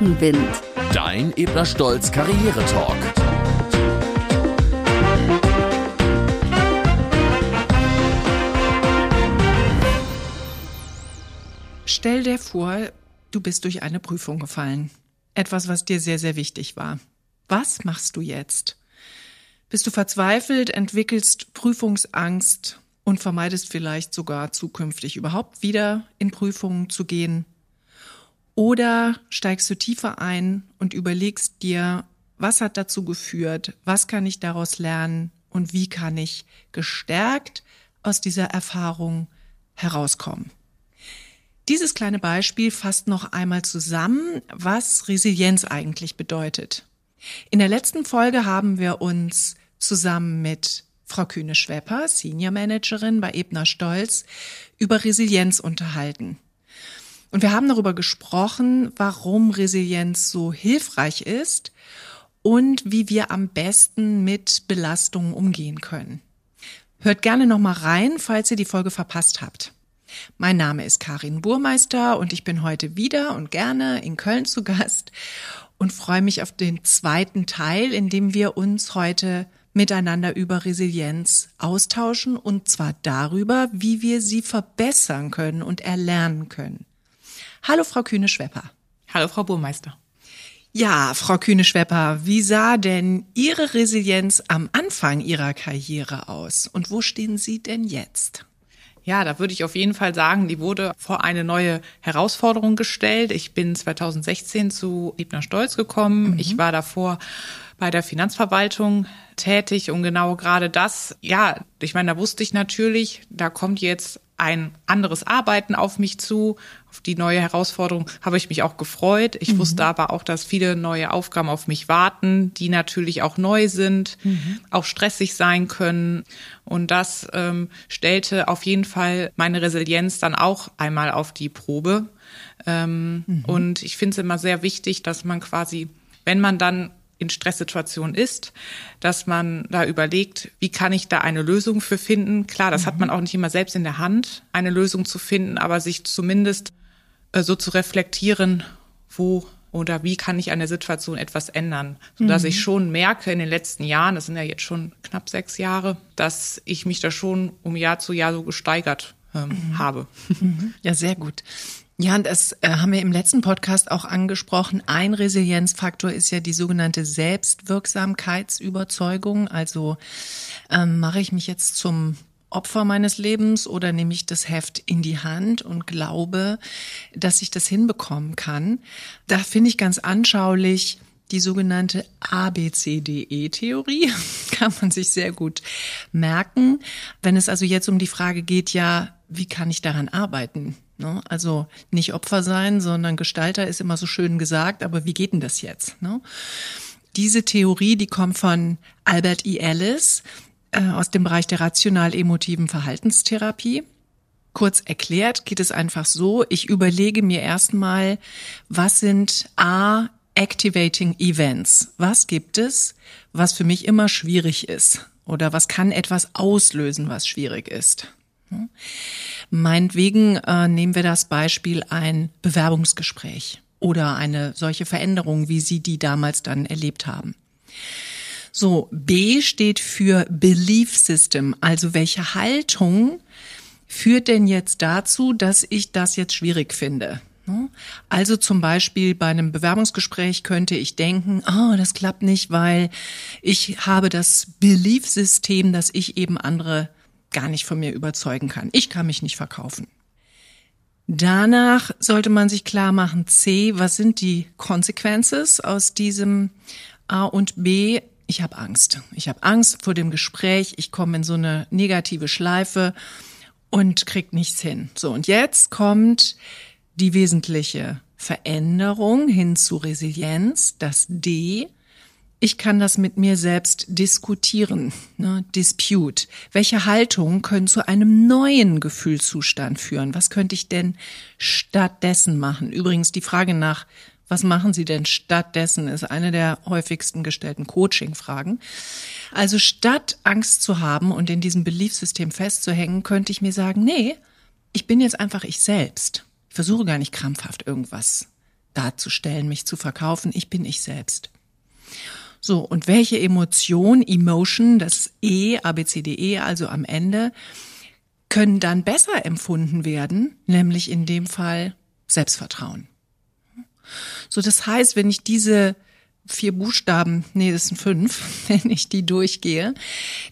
Rückenwind. Dein Ebner Stolz Karriere-Talk. Stell dir vor, du bist durch eine Prüfung gefallen. Etwas, was dir sehr, sehr wichtig war. Was machst du jetzt? Bist du verzweifelt, entwickelst Prüfungsangst und vermeidest vielleicht sogar zukünftig überhaupt wieder in Prüfungen zu gehen? Oder steigst du tiefer ein und überlegst dir, was hat dazu geführt, was kann ich daraus lernen und wie kann ich gestärkt aus dieser Erfahrung herauskommen? Dieses kleine Beispiel fasst noch einmal zusammen, was Resilienz eigentlich bedeutet. In der letzten Folge haben wir uns zusammen mit Frau Kühne-Schwepper, Senior Managerin bei Ebner Stolz, über Resilienz unterhalten. Und wir haben darüber gesprochen, warum Resilienz so hilfreich ist und wie wir am besten mit Belastungen umgehen können. Hört gerne noch mal rein, falls ihr die Folge verpasst habt. Mein Name ist Karin Burmeister und ich bin heute wieder und gerne in Köln zu Gast und freue mich auf den zweiten Teil, in dem wir uns heute miteinander über Resilienz austauschen und zwar darüber, wie wir sie verbessern können und erlernen können. Hallo, Frau Kühne-Schwepper. Hallo, Frau Burmeister. Ja, Frau Kühne-Schwepper, wie sah denn Ihre Resilienz am Anfang Ihrer Karriere aus und wo stehen Sie denn jetzt? Ja, da würde ich auf jeden Fall sagen, die wurde vor eine neue Herausforderung gestellt. Ich bin 2016 zu Liebner Stolz gekommen. Mhm. Ich war davor bei der Finanzverwaltung tätig und genau gerade das, ja, ich meine, da wusste ich natürlich, da kommt jetzt ein anderes Arbeiten auf mich zu. Auf die neue Herausforderung habe ich mich auch gefreut. Ich mhm. wusste aber auch, dass viele neue Aufgaben auf mich warten, die natürlich auch neu sind, mhm. auch stressig sein können. Und das ähm, stellte auf jeden Fall meine Resilienz dann auch einmal auf die Probe. Ähm, mhm. Und ich finde es immer sehr wichtig, dass man quasi, wenn man dann in Stresssituationen ist, dass man da überlegt, wie kann ich da eine Lösung für finden. Klar, das mhm. hat man auch nicht immer selbst in der Hand, eine Lösung zu finden, aber sich zumindest äh, so zu reflektieren, wo oder wie kann ich an der Situation etwas ändern, sodass mhm. ich schon merke in den letzten Jahren, das sind ja jetzt schon knapp sechs Jahre, dass ich mich da schon um Jahr zu Jahr so gesteigert ähm, mhm. habe. Ja, sehr gut. Ja, und das äh, haben wir im letzten Podcast auch angesprochen. Ein Resilienzfaktor ist ja die sogenannte Selbstwirksamkeitsüberzeugung. Also ähm, mache ich mich jetzt zum Opfer meines Lebens oder nehme ich das Heft in die Hand und glaube, dass ich das hinbekommen kann. Da finde ich ganz anschaulich die sogenannte ABCDE-Theorie. kann man sich sehr gut merken. Wenn es also jetzt um die Frage geht, ja, wie kann ich daran arbeiten? Ne? Also nicht Opfer sein, sondern Gestalter ist immer so schön gesagt, aber wie geht denn das jetzt? Ne? Diese Theorie, die kommt von Albert E. Ellis äh, aus dem Bereich der rational-emotiven Verhaltenstherapie. Kurz erklärt geht es einfach so, ich überlege mir erstmal, was sind A, Activating Events? Was gibt es, was für mich immer schwierig ist? Oder was kann etwas auslösen, was schwierig ist? Meinetwegen äh, nehmen wir das Beispiel ein Bewerbungsgespräch oder eine solche Veränderung, wie Sie die damals dann erlebt haben. So, B steht für Belief System, also welche Haltung führt denn jetzt dazu, dass ich das jetzt schwierig finde? Also zum Beispiel bei einem Bewerbungsgespräch könnte ich denken, oh, das klappt nicht, weil ich habe das Belief-System, dass ich eben andere gar nicht von mir überzeugen kann. Ich kann mich nicht verkaufen. Danach sollte man sich klar machen, C, was sind die Consequences aus diesem A und B? Ich habe Angst. Ich habe Angst vor dem Gespräch. Ich komme in so eine negative Schleife und krieg nichts hin. So, und jetzt kommt die wesentliche Veränderung hin zu Resilienz, das D. Ich kann das mit mir selbst diskutieren, ne? Dispute. Welche Haltungen können zu einem neuen Gefühlszustand führen? Was könnte ich denn stattdessen machen? Übrigens die Frage nach, was machen Sie denn stattdessen, ist eine der häufigsten gestellten Coaching-Fragen. Also statt Angst zu haben und in diesem Beliefsystem festzuhängen, könnte ich mir sagen, nee, ich bin jetzt einfach ich selbst. Ich versuche gar nicht krampfhaft irgendwas darzustellen, mich zu verkaufen. Ich bin ich selbst. So, und welche Emotion, Emotion, das E, ABCDE, also am Ende, können dann besser empfunden werden, nämlich in dem Fall Selbstvertrauen. So, das heißt, wenn ich diese vier Buchstaben, nee, das sind fünf, wenn ich die durchgehe,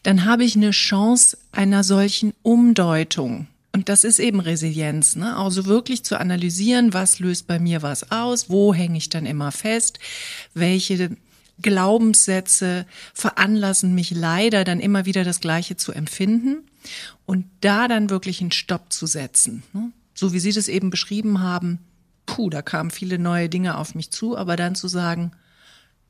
dann habe ich eine Chance einer solchen Umdeutung. Und das ist eben Resilienz, ne? Also wirklich zu analysieren, was löst bei mir was aus, wo hänge ich dann immer fest, welche Glaubenssätze veranlassen mich leider dann immer wieder das Gleiche zu empfinden und da dann wirklich einen Stopp zu setzen. Ne? So wie Sie das eben beschrieben haben, puh, da kamen viele neue Dinge auf mich zu, aber dann zu sagen,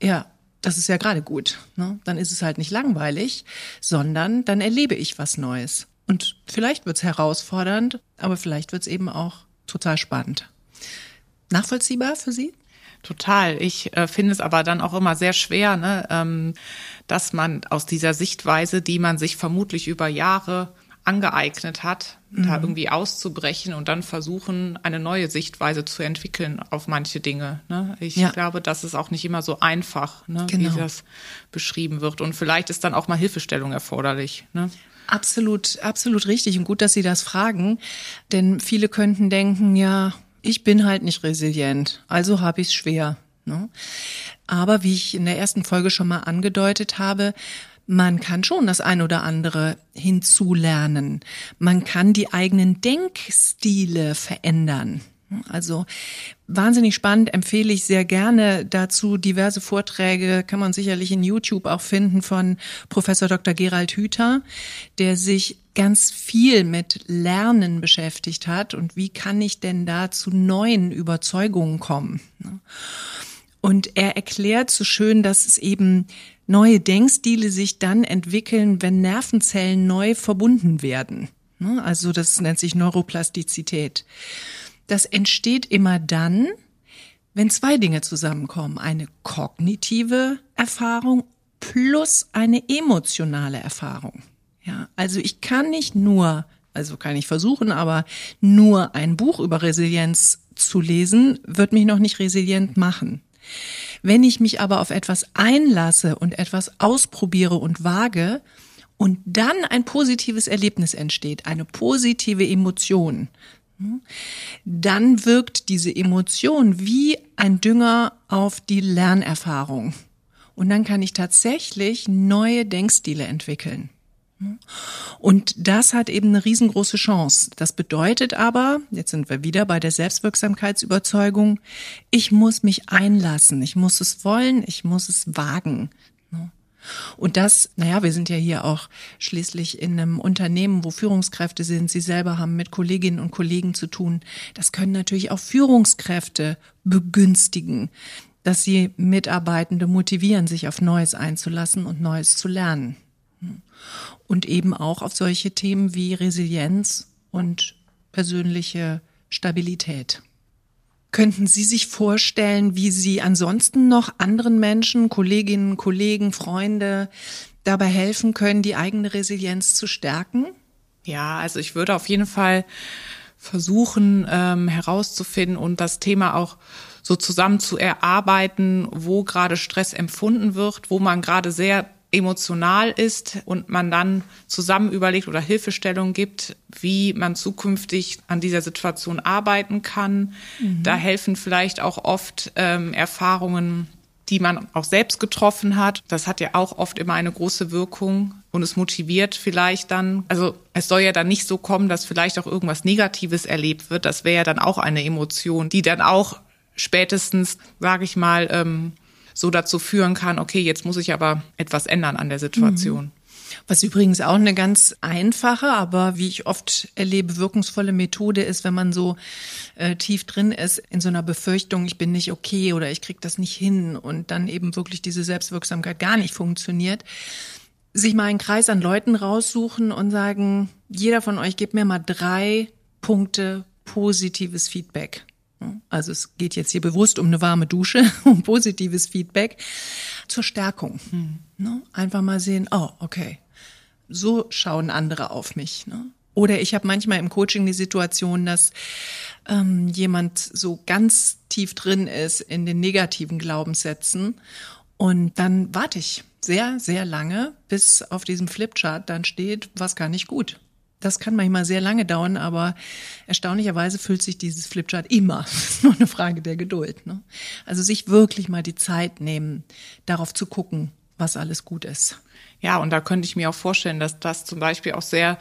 ja, das ist ja gerade gut. Ne? Dann ist es halt nicht langweilig, sondern dann erlebe ich was Neues. Und vielleicht wird's herausfordernd, aber vielleicht wird's eben auch total spannend. Nachvollziehbar für Sie? Total. Ich äh, finde es aber dann auch immer sehr schwer, ne, ähm, dass man aus dieser Sichtweise, die man sich vermutlich über Jahre angeeignet hat, mhm. da irgendwie auszubrechen und dann versuchen, eine neue Sichtweise zu entwickeln auf manche Dinge. Ne? Ich ja. glaube, das ist auch nicht immer so einfach, ne, genau. wie das beschrieben wird. Und vielleicht ist dann auch mal Hilfestellung erforderlich. Ne? Absolut, absolut richtig und gut, dass Sie das fragen, denn viele könnten denken, ja, ich bin halt nicht resilient, also habe ich es schwer. Ne? Aber wie ich in der ersten Folge schon mal angedeutet habe, man kann schon das ein oder andere hinzulernen. Man kann die eigenen Denkstile verändern. Also wahnsinnig spannend, empfehle ich sehr gerne dazu. Diverse Vorträge kann man sicherlich in YouTube auch finden von Professor Dr. Gerald Hüther, der sich ganz viel mit Lernen beschäftigt hat und wie kann ich denn da zu neuen Überzeugungen kommen. Und er erklärt so schön, dass es eben neue Denkstile sich dann entwickeln, wenn Nervenzellen neu verbunden werden. Also das nennt sich Neuroplastizität das entsteht immer dann, wenn zwei Dinge zusammenkommen. Eine kognitive Erfahrung plus eine emotionale Erfahrung. Ja, also ich kann nicht nur, also kann ich versuchen, aber nur ein Buch über Resilienz zu lesen, wird mich noch nicht resilient machen. Wenn ich mich aber auf etwas einlasse und etwas ausprobiere und wage und dann ein positives Erlebnis entsteht, eine positive Emotion, dann wirkt diese Emotion wie ein Dünger auf die Lernerfahrung. Und dann kann ich tatsächlich neue Denkstile entwickeln. Und das hat eben eine riesengroße Chance. Das bedeutet aber, jetzt sind wir wieder bei der Selbstwirksamkeitsüberzeugung, ich muss mich einlassen, ich muss es wollen, ich muss es wagen. Und das, naja, wir sind ja hier auch schließlich in einem Unternehmen, wo Führungskräfte sind. Sie selber haben mit Kolleginnen und Kollegen zu tun. Das können natürlich auch Führungskräfte begünstigen, dass sie Mitarbeitende motivieren, sich auf Neues einzulassen und Neues zu lernen. Und eben auch auf solche Themen wie Resilienz und persönliche Stabilität. Könnten Sie sich vorstellen, wie Sie ansonsten noch anderen Menschen, Kolleginnen, Kollegen, Freunde dabei helfen können, die eigene Resilienz zu stärken? Ja, also ich würde auf jeden Fall versuchen ähm, herauszufinden und das Thema auch so zusammen zu erarbeiten, wo gerade Stress empfunden wird, wo man gerade sehr emotional ist und man dann zusammen überlegt oder Hilfestellung gibt, wie man zukünftig an dieser Situation arbeiten kann. Mhm. Da helfen vielleicht auch oft ähm, Erfahrungen, die man auch selbst getroffen hat. Das hat ja auch oft immer eine große Wirkung und es motiviert vielleicht dann, also es soll ja dann nicht so kommen, dass vielleicht auch irgendwas Negatives erlebt wird. Das wäre ja dann auch eine Emotion, die dann auch spätestens, sage ich mal, ähm, so dazu führen kann, okay, jetzt muss ich aber etwas ändern an der Situation. Mhm. Was übrigens auch eine ganz einfache, aber wie ich oft erlebe, wirkungsvolle Methode ist, wenn man so äh, tief drin ist in so einer Befürchtung, ich bin nicht okay oder ich krieg das nicht hin und dann eben wirklich diese Selbstwirksamkeit gar nicht funktioniert, sich mal einen Kreis an Leuten raussuchen und sagen, jeder von euch gibt mir mal drei Punkte positives Feedback. Also es geht jetzt hier bewusst um eine warme Dusche, um positives Feedback zur Stärkung. Hm. Einfach mal sehen, oh, okay, so schauen andere auf mich. Ne? Oder ich habe manchmal im Coaching die Situation, dass ähm, jemand so ganz tief drin ist in den negativen Glaubenssätzen. Und dann warte ich sehr, sehr lange, bis auf diesem Flipchart dann steht, was kann ich gut. Das kann manchmal sehr lange dauern, aber erstaunlicherweise füllt sich dieses Flipchart immer. Das ist nur eine Frage der Geduld. Ne? Also sich wirklich mal die Zeit nehmen, darauf zu gucken, was alles gut ist. Ja, und da könnte ich mir auch vorstellen, dass das zum Beispiel auch sehr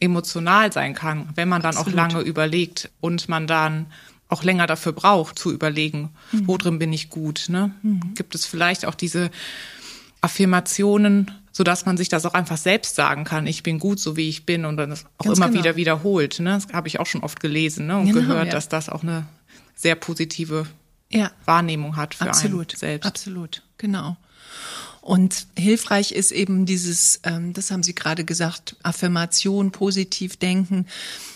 emotional sein kann, wenn man dann Absolut. auch lange überlegt und man dann auch länger dafür braucht, zu überlegen, mhm. wo drin bin ich gut. Ne? Mhm. Gibt es vielleicht auch diese Affirmationen, so dass man sich das auch einfach selbst sagen kann, ich bin gut, so wie ich bin und dann das auch Ganz immer genau. wieder wiederholt. Ne? Das habe ich auch schon oft gelesen ne? und genau, gehört, ja. dass das auch eine sehr positive ja. Wahrnehmung hat für Absolut. einen selbst. Absolut, genau. Und hilfreich ist eben dieses, ähm, das haben Sie gerade gesagt, Affirmation, positiv denken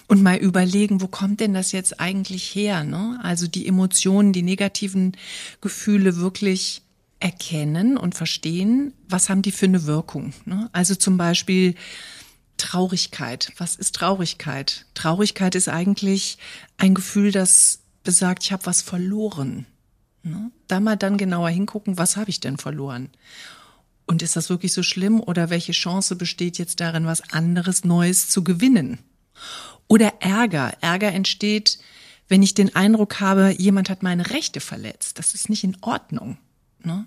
und mal überlegen, wo kommt denn das jetzt eigentlich her? Ne? Also die Emotionen, die negativen Gefühle wirklich erkennen und verstehen, was haben die für eine Wirkung. Ne? Also zum Beispiel Traurigkeit. Was ist Traurigkeit? Traurigkeit ist eigentlich ein Gefühl, das besagt, ich habe was verloren. Ne? Da mal dann genauer hingucken, was habe ich denn verloren? Und ist das wirklich so schlimm oder welche Chance besteht jetzt darin, was anderes Neues zu gewinnen? Oder Ärger. Ärger entsteht, wenn ich den Eindruck habe, jemand hat meine Rechte verletzt. Das ist nicht in Ordnung. Ne?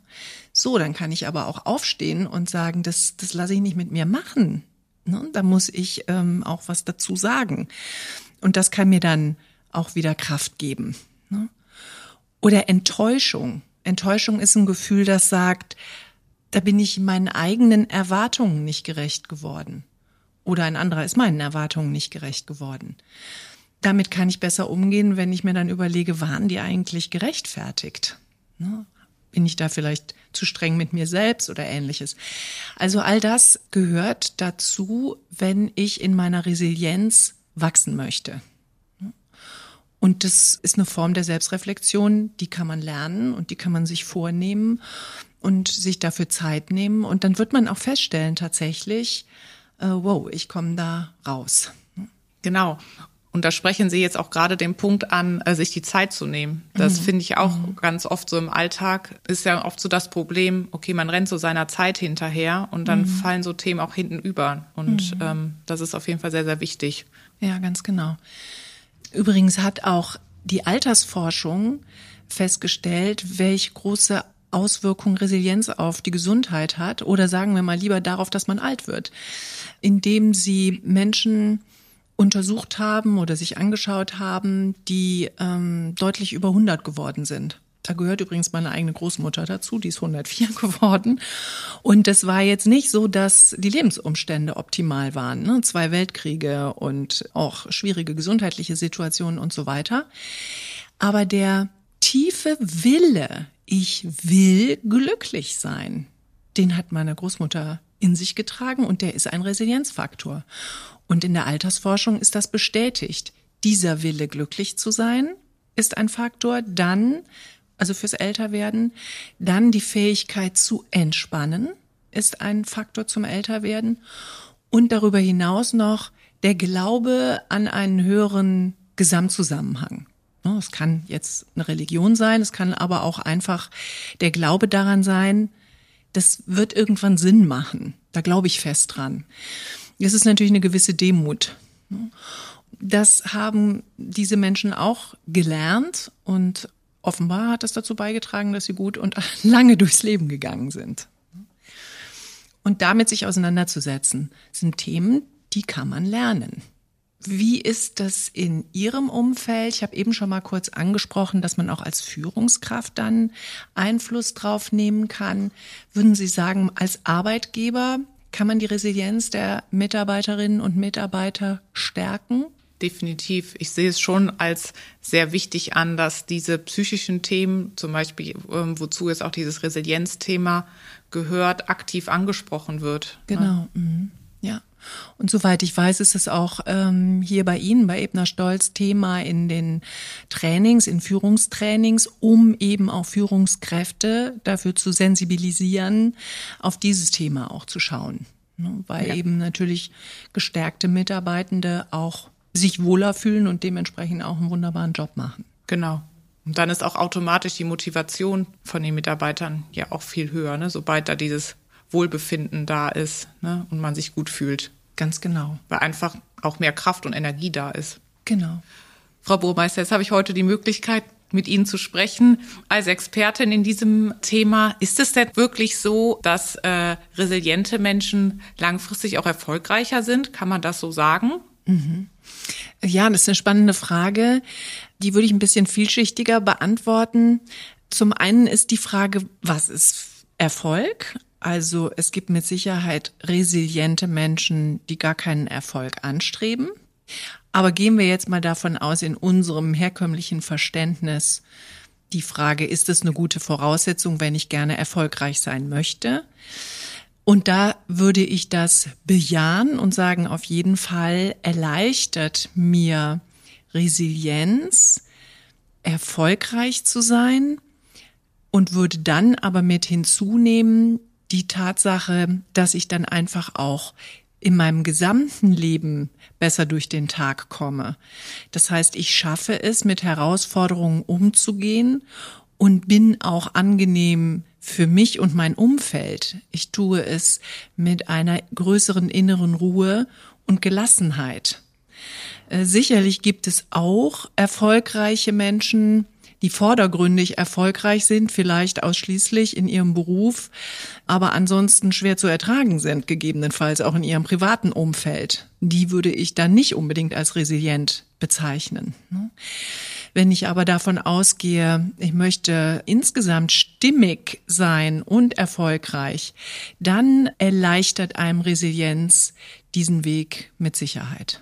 So, dann kann ich aber auch aufstehen und sagen, das, das lasse ich nicht mit mir machen. Ne? Da muss ich ähm, auch was dazu sagen. Und das kann mir dann auch wieder Kraft geben. Ne? Oder Enttäuschung. Enttäuschung ist ein Gefühl, das sagt, da bin ich meinen eigenen Erwartungen nicht gerecht geworden. Oder ein anderer ist meinen Erwartungen nicht gerecht geworden. Damit kann ich besser umgehen, wenn ich mir dann überlege, waren die eigentlich gerechtfertigt? Ne? Bin ich da vielleicht zu streng mit mir selbst oder ähnliches? Also all das gehört dazu, wenn ich in meiner Resilienz wachsen möchte. Und das ist eine Form der Selbstreflexion, die kann man lernen und die kann man sich vornehmen und sich dafür Zeit nehmen. Und dann wird man auch feststellen tatsächlich, äh, wow, ich komme da raus. Genau. Und da sprechen Sie jetzt auch gerade den Punkt an, äh, sich die Zeit zu nehmen. Das mhm. finde ich auch mhm. ganz oft so im Alltag. Ist ja oft so das Problem, okay, man rennt so seiner Zeit hinterher und dann mhm. fallen so Themen auch hinten über. Und mhm. ähm, das ist auf jeden Fall sehr, sehr wichtig. Ja, ganz genau. Übrigens hat auch die Altersforschung festgestellt, welche große Auswirkungen Resilienz auf die Gesundheit hat oder sagen wir mal lieber darauf, dass man alt wird, indem sie Menschen untersucht haben oder sich angeschaut haben, die ähm, deutlich über 100 geworden sind. Da gehört übrigens meine eigene Großmutter dazu, die ist 104 geworden. Und es war jetzt nicht so, dass die Lebensumstände optimal waren. Ne? Zwei Weltkriege und auch schwierige gesundheitliche Situationen und so weiter. Aber der tiefe Wille, ich will glücklich sein. Den hat meine Großmutter in sich getragen und der ist ein Resilienzfaktor. Und in der Altersforschung ist das bestätigt. Dieser Wille, glücklich zu sein, ist ein Faktor. Dann, also fürs Älterwerden, dann die Fähigkeit zu entspannen ist ein Faktor zum Älterwerden. Und darüber hinaus noch der Glaube an einen höheren Gesamtzusammenhang. Ne, es kann jetzt eine Religion sein, es kann aber auch einfach der Glaube daran sein, das wird irgendwann Sinn machen. Da glaube ich fest dran. Es ist natürlich eine gewisse Demut. Das haben diese Menschen auch gelernt und offenbar hat das dazu beigetragen, dass sie gut und lange durchs Leben gegangen sind. Und damit sich auseinanderzusetzen, sind Themen, die kann man lernen. Wie ist das in Ihrem Umfeld? Ich habe eben schon mal kurz angesprochen, dass man auch als Führungskraft dann Einfluss drauf nehmen kann. Würden Sie sagen, als Arbeitgeber kann man die Resilienz der Mitarbeiterinnen und Mitarbeiter stärken? Definitiv. Ich sehe es schon als sehr wichtig an, dass diese psychischen Themen, zum Beispiel, ähm, wozu jetzt auch dieses Resilienzthema gehört, aktiv angesprochen wird. Genau. Mhm. Und soweit ich weiß, ist es auch ähm, hier bei Ihnen, bei Ebner Stolz, Thema in den Trainings, in Führungstrainings, um eben auch Führungskräfte dafür zu sensibilisieren, auf dieses Thema auch zu schauen. Ne? Weil ja. eben natürlich gestärkte Mitarbeitende auch sich wohler fühlen und dementsprechend auch einen wunderbaren Job machen. Genau. Und dann ist auch automatisch die Motivation von den Mitarbeitern ja auch viel höher, ne? sobald da dieses Wohlbefinden da ist ne? und man sich gut fühlt. Ganz genau. Weil einfach auch mehr Kraft und Energie da ist. Genau. Frau Burmeister, jetzt habe ich heute die Möglichkeit, mit Ihnen zu sprechen als Expertin in diesem Thema. Ist es denn wirklich so, dass äh, resiliente Menschen langfristig auch erfolgreicher sind? Kann man das so sagen? Mhm. Ja, das ist eine spannende Frage. Die würde ich ein bisschen vielschichtiger beantworten. Zum einen ist die Frage, was ist Erfolg? Also es gibt mit Sicherheit resiliente Menschen, die gar keinen Erfolg anstreben. Aber gehen wir jetzt mal davon aus, in unserem herkömmlichen Verständnis, die Frage, ist es eine gute Voraussetzung, wenn ich gerne erfolgreich sein möchte? Und da würde ich das bejahen und sagen, auf jeden Fall erleichtert mir Resilienz, erfolgreich zu sein und würde dann aber mit hinzunehmen die Tatsache, dass ich dann einfach auch in meinem gesamten Leben besser durch den Tag komme. Das heißt, ich schaffe es, mit Herausforderungen umzugehen und bin auch angenehm für mich und mein Umfeld. Ich tue es mit einer größeren inneren Ruhe und Gelassenheit. Äh, sicherlich gibt es auch erfolgreiche Menschen, die vordergründig erfolgreich sind, vielleicht ausschließlich in ihrem Beruf, aber ansonsten schwer zu ertragen sind, gegebenenfalls auch in ihrem privaten Umfeld. Die würde ich dann nicht unbedingt als resilient bezeichnen. Ne? Wenn ich aber davon ausgehe, ich möchte insgesamt stimmig sein und erfolgreich, dann erleichtert einem Resilienz diesen Weg mit Sicherheit.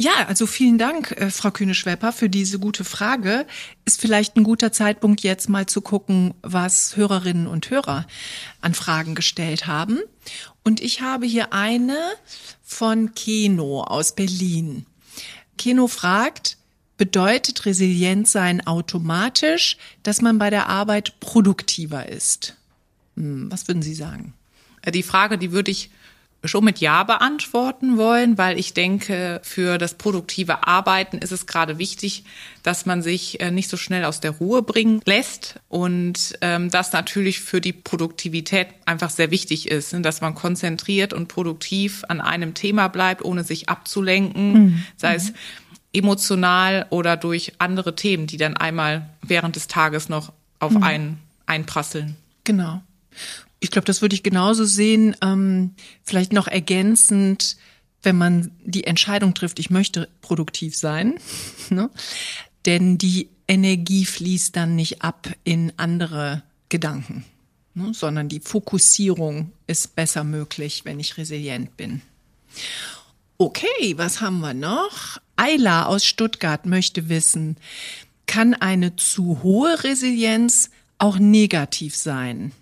Ja, also vielen Dank, äh, Frau Kühne-Schwepper, für diese gute Frage. Ist vielleicht ein guter Zeitpunkt, jetzt mal zu gucken, was Hörerinnen und Hörer an Fragen gestellt haben. Und ich habe hier eine von Keno aus Berlin. Keno fragt, bedeutet Resilienz sein automatisch, dass man bei der Arbeit produktiver ist? Hm, was würden Sie sagen? Die Frage, die würde ich schon mit Ja beantworten wollen, weil ich denke, für das produktive Arbeiten ist es gerade wichtig, dass man sich äh, nicht so schnell aus der Ruhe bringen lässt und ähm, das natürlich für die Produktivität einfach sehr wichtig ist, ne, dass man konzentriert und produktiv an einem Thema bleibt, ohne sich abzulenken, mhm. sei es emotional oder durch andere Themen, die dann einmal während des Tages noch auf mhm. einen einprasseln. Genau. Ich glaube, das würde ich genauso sehen. Ähm, vielleicht noch ergänzend, wenn man die Entscheidung trifft, ich möchte produktiv sein, ne? denn die Energie fließt dann nicht ab in andere Gedanken, ne? sondern die Fokussierung ist besser möglich, wenn ich resilient bin. Okay, was haben wir noch? Ayla aus Stuttgart möchte wissen, kann eine zu hohe Resilienz auch negativ sein?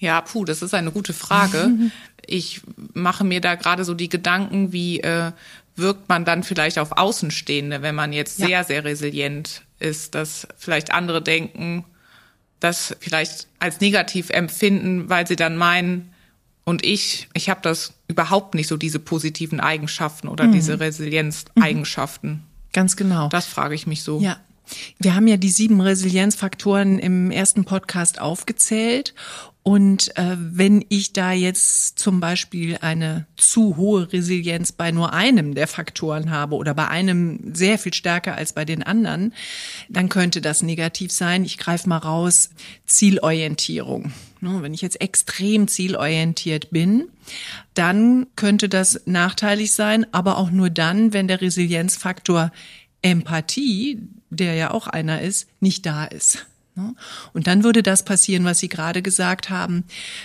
Ja, puh, das ist eine gute Frage. Ich mache mir da gerade so die Gedanken, wie äh, wirkt man dann vielleicht auf Außenstehende, wenn man jetzt ja. sehr, sehr resilient ist, dass vielleicht andere denken, das vielleicht als negativ empfinden, weil sie dann meinen, und ich, ich habe das überhaupt nicht so, diese positiven Eigenschaften oder mhm. diese Resilienzeigenschaften. Mhm. Ganz genau. Das frage ich mich so. Ja. Wir haben ja die sieben Resilienzfaktoren im ersten Podcast aufgezählt und äh, wenn ich da jetzt zum Beispiel eine zu hohe Resilienz bei nur einem der Faktoren habe oder bei einem sehr viel stärker als bei den anderen, dann könnte das negativ sein. Ich greife mal raus, Zielorientierung. Ne, wenn ich jetzt extrem zielorientiert bin, dann könnte das nachteilig sein, aber auch nur dann, wenn der Resilienzfaktor Empathie, der ja auch einer ist, nicht da ist. Ne? Und dann würde das passieren, was Sie gerade gesagt haben.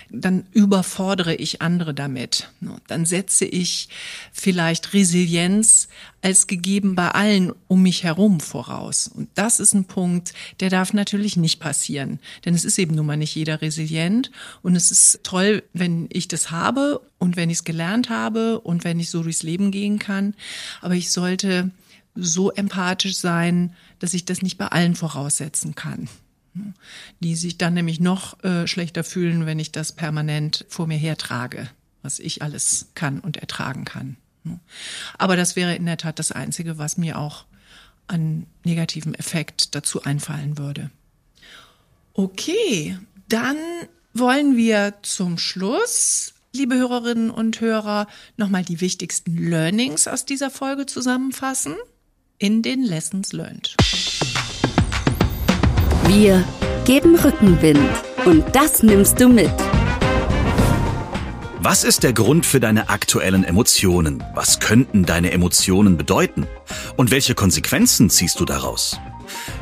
Dann überfordere ich andere damit. Ne? Dann setze ich vielleicht Resilienz als gegeben bei allen um mich herum voraus. Und das ist ein Punkt, der darf natürlich nicht passieren. Denn es ist eben nun mal nicht jeder resilient. Und es ist toll, wenn ich das habe und wenn ich es gelernt habe und wenn ich so durchs Leben gehen kann. Aber ich sollte so empathisch sein, dass ich das nicht bei allen voraussetzen kann die sich dann nämlich noch äh, schlechter fühlen, wenn ich das permanent vor mir hertrage, was ich alles kann und ertragen kann. Aber das wäre in der Tat das Einzige, was mir auch an negativen Effekt dazu einfallen würde. Okay, dann wollen wir zum Schluss, liebe Hörerinnen und Hörer, nochmal die wichtigsten Learnings aus dieser Folge zusammenfassen in den Lessons Learned. Wir geben Rückenwind und das nimmst du mit. Was ist der Grund für deine aktuellen Emotionen? Was könnten deine Emotionen bedeuten? Und welche Konsequenzen ziehst du daraus?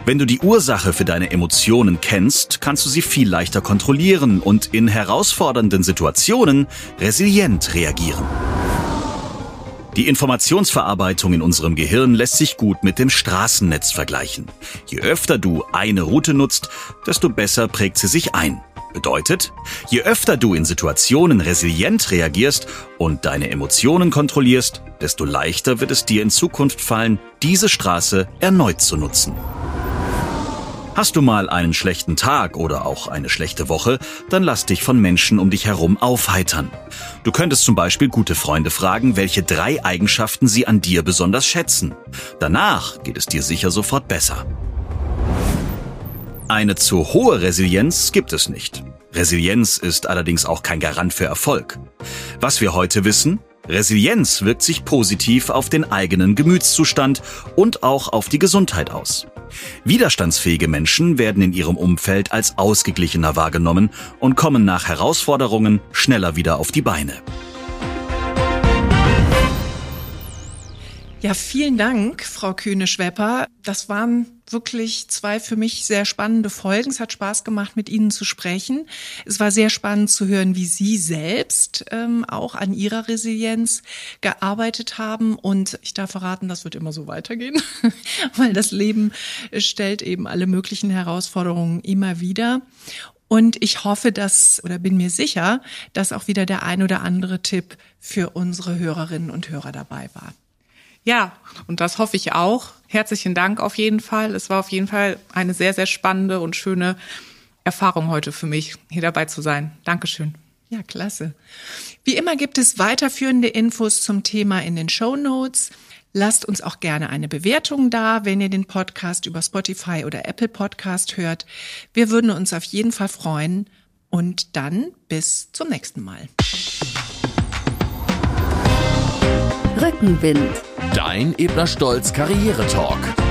Wenn du die Ursache für deine Emotionen kennst, kannst du sie viel leichter kontrollieren und in herausfordernden Situationen resilient reagieren. Die Informationsverarbeitung in unserem Gehirn lässt sich gut mit dem Straßennetz vergleichen. Je öfter du eine Route nutzt, desto besser prägt sie sich ein. Bedeutet, je öfter du in Situationen resilient reagierst und deine Emotionen kontrollierst, desto leichter wird es dir in Zukunft fallen, diese Straße erneut zu nutzen. Hast du mal einen schlechten Tag oder auch eine schlechte Woche, dann lass dich von Menschen um dich herum aufheitern. Du könntest zum Beispiel gute Freunde fragen, welche drei Eigenschaften sie an dir besonders schätzen. Danach geht es dir sicher sofort besser. Eine zu hohe Resilienz gibt es nicht. Resilienz ist allerdings auch kein Garant für Erfolg. Was wir heute wissen, Resilienz wirkt sich positiv auf den eigenen Gemütszustand und auch auf die Gesundheit aus. Widerstandsfähige Menschen werden in ihrem Umfeld als ausgeglichener wahrgenommen und kommen nach Herausforderungen schneller wieder auf die Beine. Ja, vielen Dank, Frau Kühne-Schwepper. Das waren wirklich zwei für mich sehr spannende Folgen. Es hat Spaß gemacht, mit Ihnen zu sprechen. Es war sehr spannend zu hören, wie Sie selbst ähm, auch an Ihrer Resilienz gearbeitet haben. Und ich darf verraten, das wird immer so weitergehen, weil das Leben stellt eben alle möglichen Herausforderungen immer wieder. Und ich hoffe, dass oder bin mir sicher, dass auch wieder der ein oder andere Tipp für unsere Hörerinnen und Hörer dabei war. Ja, und das hoffe ich auch. Herzlichen Dank auf jeden Fall. Es war auf jeden Fall eine sehr, sehr spannende und schöne Erfahrung heute für mich, hier dabei zu sein. Dankeschön. Ja, klasse. Wie immer gibt es weiterführende Infos zum Thema in den Show Notes. Lasst uns auch gerne eine Bewertung da, wenn ihr den Podcast über Spotify oder Apple Podcast hört. Wir würden uns auf jeden Fall freuen. Und dann bis zum nächsten Mal. Rückenwind Dein Ebner Stolz Karriere Talk.